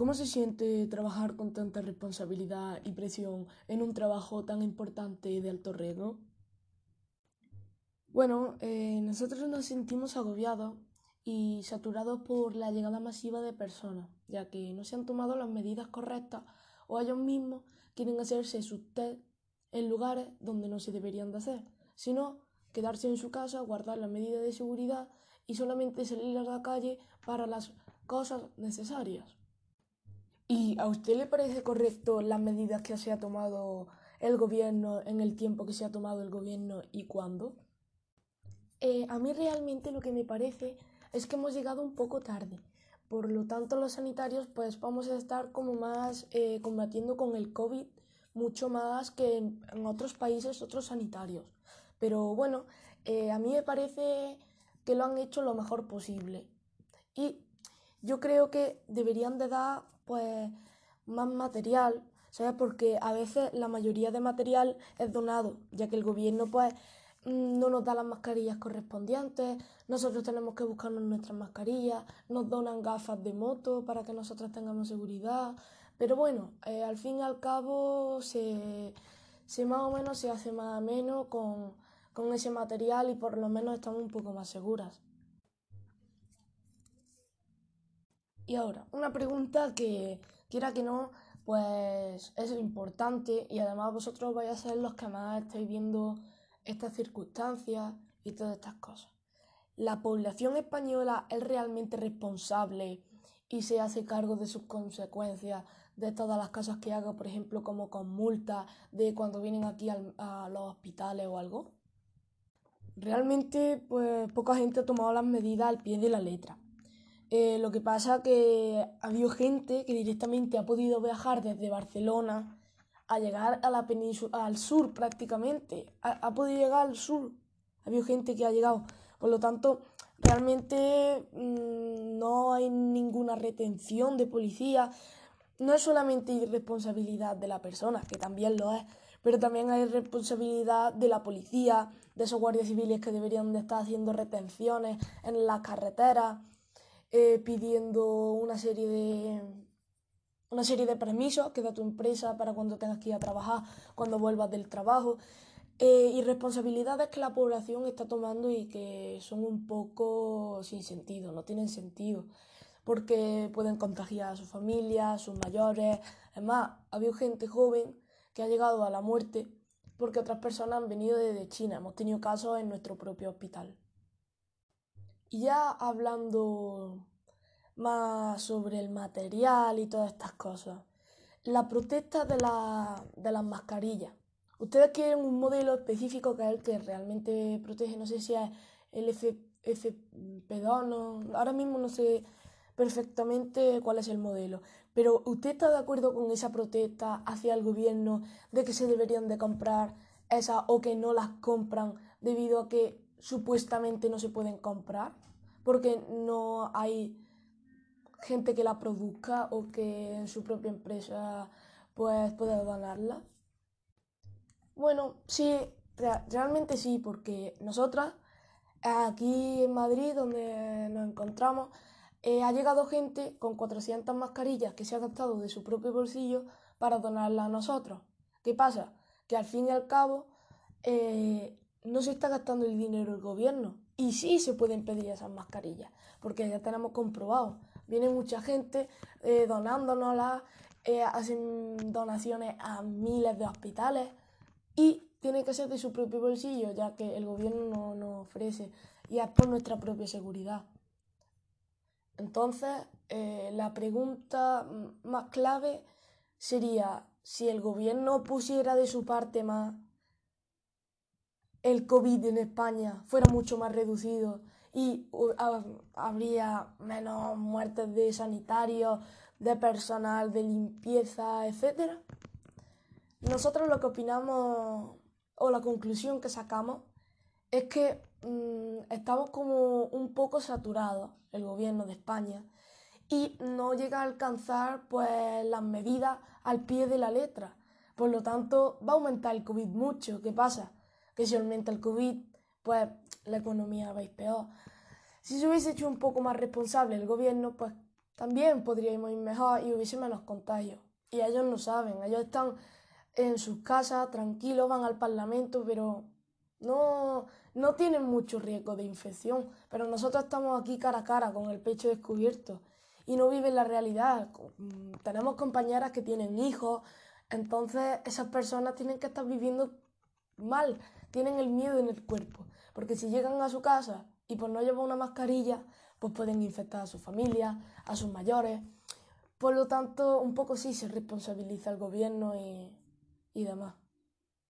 ¿Cómo se siente trabajar con tanta responsabilidad y presión en un trabajo tan importante de alto riesgo? Bueno, eh, nosotros nos sentimos agobiados y saturados por la llegada masiva de personas, ya que no se han tomado las medidas correctas o ellos mismos quieren hacerse sus test en lugares donde no se deberían de hacer, sino quedarse en su casa, guardar las medidas de seguridad y solamente salir a la calle para las cosas necesarias. ¿Y a usted le parece correcto las medidas que se ha tomado el gobierno en el tiempo que se ha tomado el gobierno y cuándo? Eh, a mí realmente lo que me parece es que hemos llegado un poco tarde. Por lo tanto, los sanitarios pues vamos a estar como más eh, combatiendo con el COVID mucho más que en, otros países, otros sanitarios. Pero bueno, eh, a mí me parece que lo han hecho lo mejor posible. Y yo creo que deberían de dar pues más material, ¿sabes? Porque a veces la mayoría de material es donado, ya que el gobierno pues no nos da las mascarillas correspondientes, nosotros tenemos que buscarnos nuestras mascarillas, nos donan gafas de moto para que nosotros tengamos seguridad, pero bueno, eh, al fin y al cabo se, se, más o menos se hace más o menos con, con ese material y por lo menos estamos un poco más seguras. Y ahora, una pregunta que, quiera que no, pues es importante y además vosotros vais a ser los que más estáis viendo estas circunstancias y todas estas cosas. ¿La población española es realmente responsable y se hace cargo de sus consecuencias, de todas las cosas que haga, por ejemplo, como con multa, de cuando vienen aquí a los hospitales o algo? Realmente, pues poca gente ha tomado las medidas al pie de la letra. Eh, lo que pasa que ha habido gente que directamente ha podido viajar desde Barcelona a llegar a la península, al sur prácticamente. Ha, podido llegar al sur. Ha habido gente que ha llegado. Por lo tanto, realmente mm, no hay ninguna retención de policía. No es solamente irresponsabilidad de la persona, que también lo es, pero también hay responsabilidad de la policía, de esos guardias civiles que deberían de estar haciendo retenciones en las carreteras eh, pidiendo una serie de una serie de permisos que da tu empresa para cuando tengas que ir a trabajar, cuando vuelvas del trabajo, eh, y responsabilidades que la población está tomando y que son un poco sin sentido, no tienen sentido, porque pueden contagiar a su familia, a sus mayores. Además, ha habido gente joven que ha llegado a la muerte porque otras personas han venido desde China. Hemos tenido casos en nuestro propio hospital. Y ya hablando más sobre el material y todas estas cosas, la protesta de, de las mascarillas. Ustedes quieren un modelo específico que es el que realmente protege, no sé si es el FP2, no, ahora mismo no sé perfectamente cuál es el modelo, pero ¿usted está de acuerdo con esa protesta hacia el gobierno de que se deberían de comprar esas o que no las compran debido a que supuestamente no se pueden comprar porque no hay gente que la produzca o que en su propia empresa pues pueda donarla. Bueno, sí, realmente sí, porque nosotras aquí en Madrid, donde nos encontramos, eh, ha llegado gente con 400 mascarillas que se ha gastado de su propio bolsillo para donarlas a nosotros. ¿Qué pasa? Que al fin y al cabo eh, no se está gastando el dinero el gobierno. Y sí se pueden pedir esas mascarillas, porque ya tenemos comprobado. Viene mucha gente eh, donándonoslas, eh, hacen donaciones a miles de hospitales y tiene que ser de su propio bolsillo, ya que el gobierno no nos ofrece y es por nuestra propia seguridad. Entonces, eh, la pregunta más clave sería si el gobierno pusiera de su parte más el COVID en España fuera mucho más reducido y habría menos muertes de sanitarios, de personal de limpieza, etc. Nosotros lo que opinamos o la conclusión que sacamos es que mm, estamos como un poco saturados, el gobierno de España, y no llega a alcanzar pues las medidas al pie de la letra. Por lo tanto, va a aumentar el COVID mucho. ¿Qué pasa? Aumenta el COVID, pues la economía va a ir peor. Si se hubiese hecho un poco más responsable el gobierno, pues también podríamos ir mejor y hubiese menos contagios. Y ellos no saben, ellos están en sus casas tranquilos, van al Parlamento, pero no, no tienen mucho riesgo de infección. Pero nosotros estamos aquí cara a cara, con el pecho descubierto, y no viven la realidad. Tenemos compañeras que tienen hijos, entonces esas personas tienen que estar viviendo mal, tienen el miedo en el cuerpo, porque si llegan a su casa y por no llevar una mascarilla, pues pueden infectar a su familia, a sus mayores. Por lo tanto, un poco sí se responsabiliza el gobierno y, y demás.